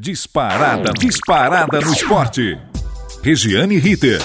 Disparada, disparada no esporte. Regiane Ritter.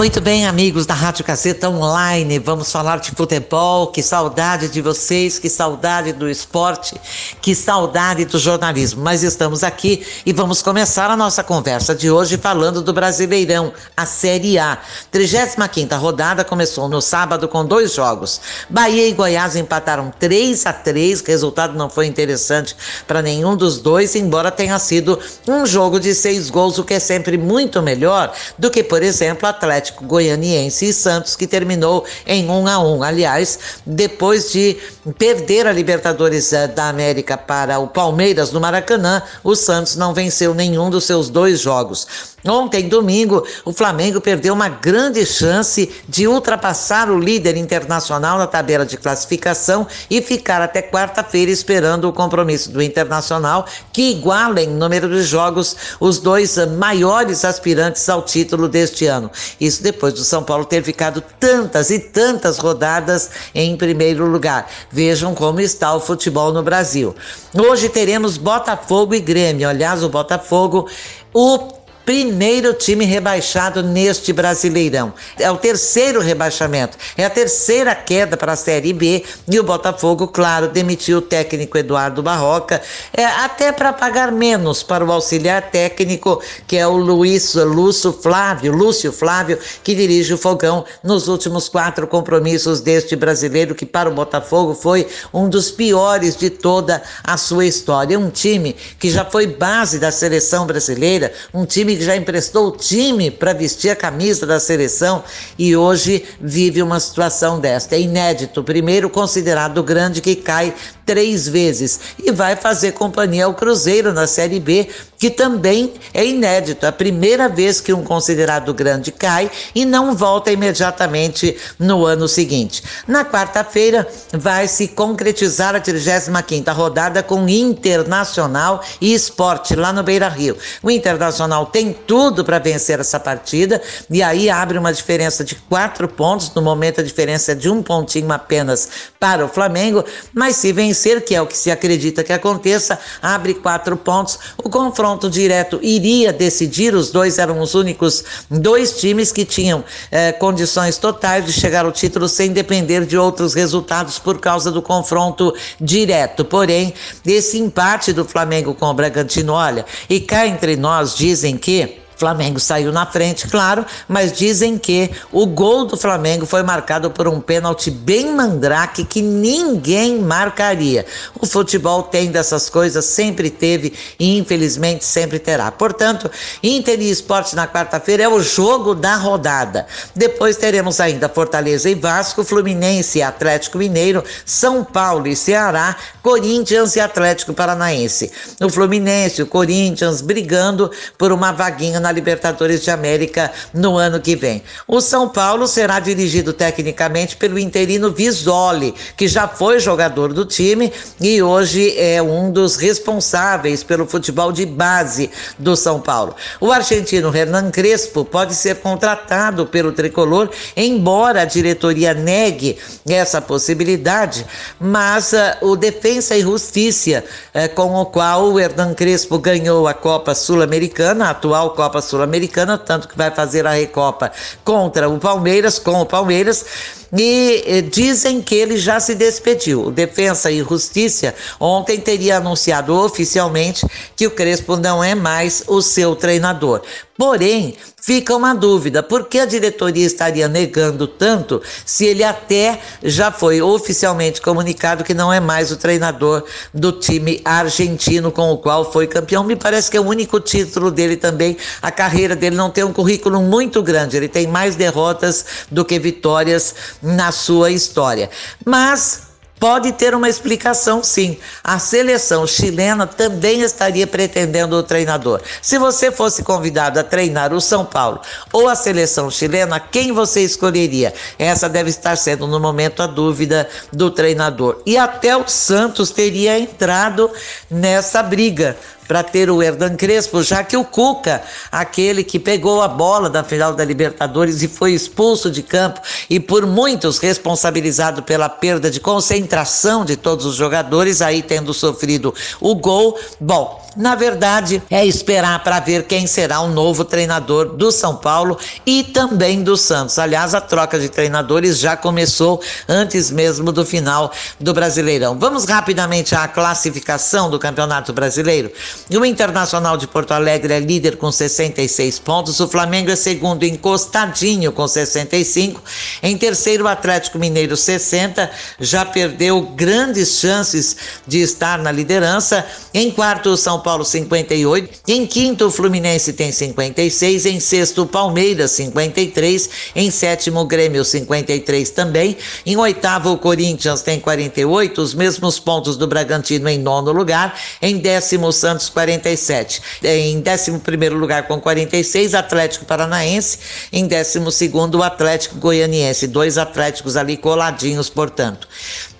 Muito bem, amigos da Rádio Caceta Online, vamos falar de futebol. Que saudade de vocês, que saudade do esporte, que saudade do jornalismo. Mas estamos aqui e vamos começar a nossa conversa de hoje falando do Brasileirão, a Série A. 35 rodada começou no sábado com dois jogos. Bahia e Goiás empataram 3 a 3 resultado não foi interessante para nenhum dos dois, embora tenha sido um jogo de seis gols, o que é sempre muito melhor do que, por exemplo, Atlético Atlético Goianiense e Santos, que terminou em 1 a 1. Aliás, depois de perder a Libertadores eh, da América para o Palmeiras no Maracanã, o Santos não venceu nenhum dos seus dois jogos. Ontem, domingo, o Flamengo perdeu uma grande chance de ultrapassar o líder internacional na tabela de classificação e ficar até quarta-feira esperando o compromisso do Internacional, que iguala em número de jogos os dois maiores aspirantes ao título deste ano. Isso depois do São Paulo ter ficado tantas e tantas rodadas em primeiro lugar. Vejam como está o futebol no Brasil. Hoje teremos Botafogo e Grêmio. Aliás, o Botafogo, o primeiro time rebaixado neste Brasileirão. É o terceiro rebaixamento, é a terceira queda para a Série B e o Botafogo, claro, demitiu o técnico Eduardo Barroca, é, até para pagar menos para o auxiliar técnico, que é o Luiz Lúcio Flávio, Lúcio Flávio, que dirige o Fogão nos últimos quatro compromissos deste brasileiro, que para o Botafogo foi um dos piores de toda a sua história. Um time que já foi base da seleção brasileira, um time que já emprestou o time para vestir a camisa da seleção e hoje vive uma situação desta. É inédito, primeiro considerado grande que cai três vezes e vai fazer companhia ao Cruzeiro na Série B, que também é inédito. A primeira vez que um considerado grande cai e não volta imediatamente no ano seguinte. Na quarta-feira vai se concretizar a 35ª rodada com Internacional e Esporte lá no Beira-Rio. O Internacional tem tudo para vencer essa partida e aí abre uma diferença de quatro pontos. No momento a diferença é de um pontinho apenas para o Flamengo, mas se vencer vencer, que é o que se acredita que aconteça, abre quatro pontos. O confronto direto iria decidir, os dois eram os únicos dois times que tinham eh, condições totais de chegar ao título sem depender de outros resultados por causa do confronto direto. Porém, esse empate do Flamengo com o Bragantino, olha, e cá entre nós dizem que Flamengo saiu na frente, claro, mas dizem que o gol do Flamengo foi marcado por um pênalti bem mandrake que ninguém marcaria. O futebol tem dessas coisas, sempre teve e infelizmente sempre terá. Portanto, Inter e Esporte na quarta-feira é o jogo da rodada. Depois teremos ainda Fortaleza e Vasco, Fluminense e Atlético Mineiro, São Paulo e Ceará, Corinthians e Atlético Paranaense. O Fluminense, o Corinthians brigando por uma vaguinha na na Libertadores de América no ano que vem. O São Paulo será dirigido tecnicamente pelo interino Visoli, que já foi jogador do time e hoje é um dos responsáveis pelo futebol de base do São Paulo. O argentino Hernan Crespo pode ser contratado pelo tricolor, embora a diretoria negue essa possibilidade, mas uh, o Defensa e Justiça, uh, com o qual o Hernan Crespo ganhou a Copa Sul-Americana, a atual Copa Sul-Americana, tanto que vai fazer a Recopa contra o Palmeiras, com o Palmeiras e eh, dizem que ele já se despediu. O Defensa e Justiça ontem teria anunciado oficialmente que o Crespo não é mais o seu treinador. Porém, fica uma dúvida: por que a diretoria estaria negando tanto se ele até já foi oficialmente comunicado que não é mais o treinador do time argentino com o qual foi campeão? Me parece que é o único título dele também. A carreira dele não tem um currículo muito grande, ele tem mais derrotas do que vitórias na sua história. Mas Pode ter uma explicação, sim. A seleção chilena também estaria pretendendo o treinador. Se você fosse convidado a treinar o São Paulo ou a seleção chilena, quem você escolheria? Essa deve estar sendo, no momento, a dúvida do treinador. E até o Santos teria entrado nessa briga para ter o Herdan Crespo, já que o Cuca, aquele que pegou a bola da final da Libertadores e foi expulso de campo e por muitos responsabilizado pela perda de concentração de todos os jogadores, aí tendo sofrido o gol. Bom, na verdade, é esperar para ver quem será o novo treinador do São Paulo e também do Santos. Aliás, a troca de treinadores já começou antes mesmo do final do Brasileirão. Vamos rapidamente à classificação do Campeonato Brasileiro. O Internacional de Porto Alegre é líder com 66 pontos, o Flamengo é segundo encostadinho com 65, em terceiro o Atlético Mineiro 60, já perdeu grandes chances de estar na liderança, em quarto o São Paulo 58, em quinto o Fluminense tem 56, em sexto o Palmeiras 53, em sétimo o Grêmio 53 também, em oitavo o Corinthians tem 48, os mesmos pontos do Bragantino em nono lugar, em décimo o Santos 47, em décimo primeiro lugar com 46 Atlético Paranaense, em décimo segundo o Atlético Goianiense, dois Atléticos ali coladinhos, portanto.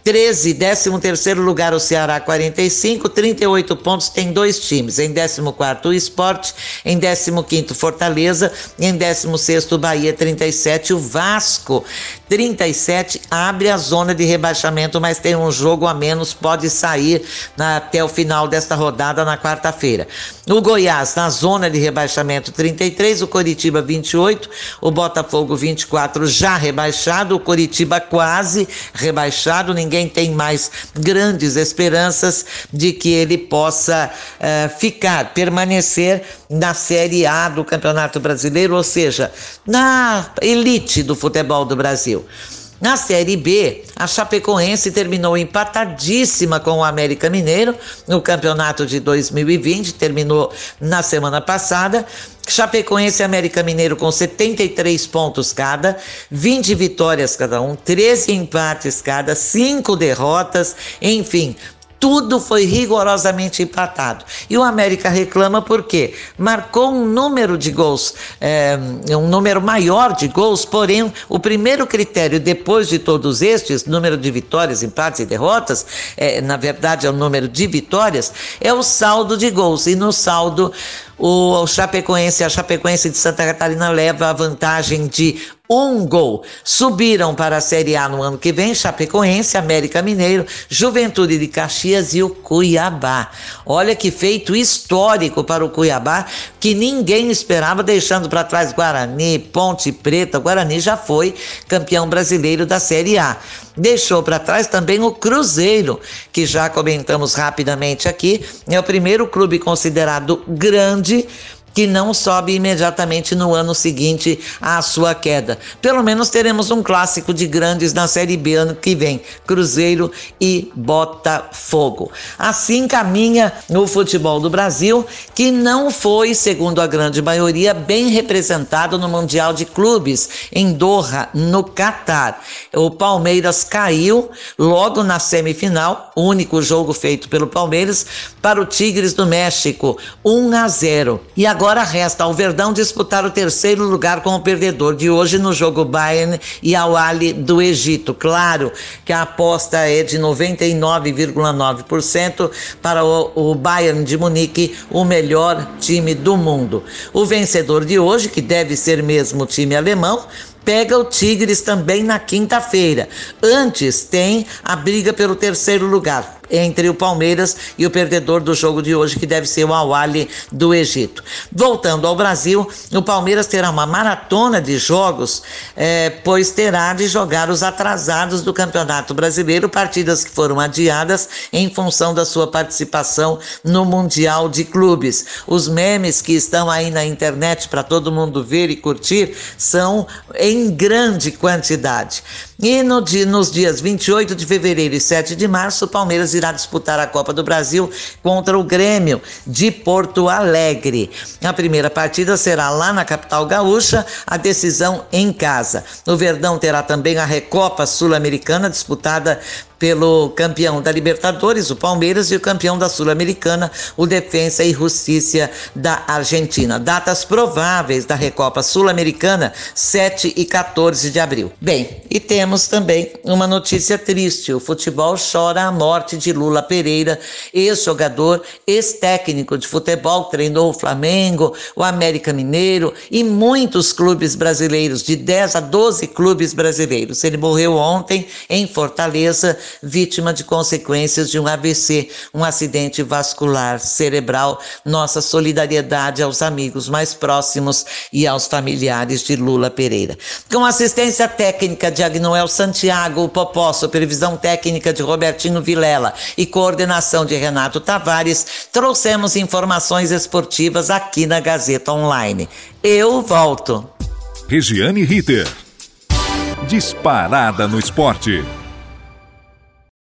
13, 13 terceiro lugar o Ceará 45, 38 pontos tem dois times. Em 14 o Esporte, em 15 Fortaleza, em 16 o Bahia 37, o Vasco 37 abre a zona de rebaixamento, mas tem um jogo a menos, pode sair na, até o final desta rodada na quarta-feira. O Goiás na zona de rebaixamento 33, o Coritiba 28, o Botafogo 24 já rebaixado, o Coritiba quase rebaixado, ninguém ninguém tem mais grandes esperanças de que ele possa uh, ficar, permanecer na Série A do Campeonato Brasileiro, ou seja, na elite do futebol do Brasil. Na Série B, a Chapecoense terminou empatadíssima com o América Mineiro no campeonato de 2020, terminou na semana passada. Chapecoense e América Mineiro com 73 pontos cada, 20 vitórias cada um, 13 empates cada, 5 derrotas, enfim, tudo foi rigorosamente empatado. E o América reclama porque marcou um número de gols, é, um número maior de gols, porém, o primeiro critério, depois de todos estes, número de vitórias, empates e derrotas, é, na verdade é o número de vitórias, é o saldo de gols. E no saldo, o Chapecoense, a Chapecoense de Santa Catarina leva a vantagem de um gol. Subiram para a Série A no ano que vem Chapecoense, América Mineiro, Juventude de Caxias e o Cuiabá. Olha que feito histórico para o Cuiabá, que ninguém esperava, deixando para trás Guarani, Ponte Preta. Guarani já foi campeão brasileiro da Série A. Deixou para trás também o Cruzeiro, que já comentamos rapidamente aqui, é o primeiro clube considerado grande que não sobe imediatamente no ano seguinte à sua queda. Pelo menos teremos um clássico de grandes na Série B ano que vem: Cruzeiro e Botafogo. Assim caminha o futebol do Brasil, que não foi, segundo a grande maioria, bem representado no Mundial de Clubes em Doha, no Catar. O Palmeiras caiu logo na semifinal, único jogo feito pelo Palmeiras, para o Tigres do México, 1 a 0. E agora Agora resta ao Verdão disputar o terceiro lugar com o perdedor de hoje no jogo Bayern e ao Ali do Egito. Claro que a aposta é de 99,9% para o, o Bayern de Munique, o melhor time do mundo. O vencedor de hoje, que deve ser mesmo o time alemão, pega o Tigres também na quinta-feira. Antes tem a briga pelo terceiro lugar entre o Palmeiras e o perdedor do jogo de hoje, que deve ser o Awali do Egito. Voltando ao Brasil, o Palmeiras terá uma maratona de jogos, é, pois terá de jogar os atrasados do Campeonato Brasileiro, partidas que foram adiadas em função da sua participação no Mundial de Clubes. Os memes que estão aí na internet para todo mundo ver e curtir são em grande quantidade. E no dia, nos dias 28 de fevereiro e 7 de março, o Palmeiras irá disputar a Copa do Brasil contra o Grêmio de Porto Alegre. A primeira partida será lá na capital gaúcha, a decisão em casa. O Verdão terá também a Recopa Sul-Americana disputada pelo campeão da Libertadores, o Palmeiras, e o campeão da Sul-Americana, o Defensa e Justiça da Argentina. Datas prováveis da Recopa Sul-Americana, 7 e 14 de abril. Bem, e temos também uma notícia triste: o futebol chora a morte de Lula Pereira, ex-jogador, ex-técnico de futebol, treinou o Flamengo, o América Mineiro e muitos clubes brasileiros, de 10 a 12 clubes brasileiros. Ele morreu ontem em Fortaleza, vítima de consequências de um AVC, um acidente vascular cerebral. Nossa solidariedade aos amigos mais próximos e aos familiares de Lula Pereira. Com assistência técnica de Agnoel Santiago Popó, supervisão técnica de Robertinho Vilela e coordenação de Renato Tavares, trouxemos informações esportivas aqui na Gazeta Online. Eu volto. Regiane Ritter. Disparada no esporte.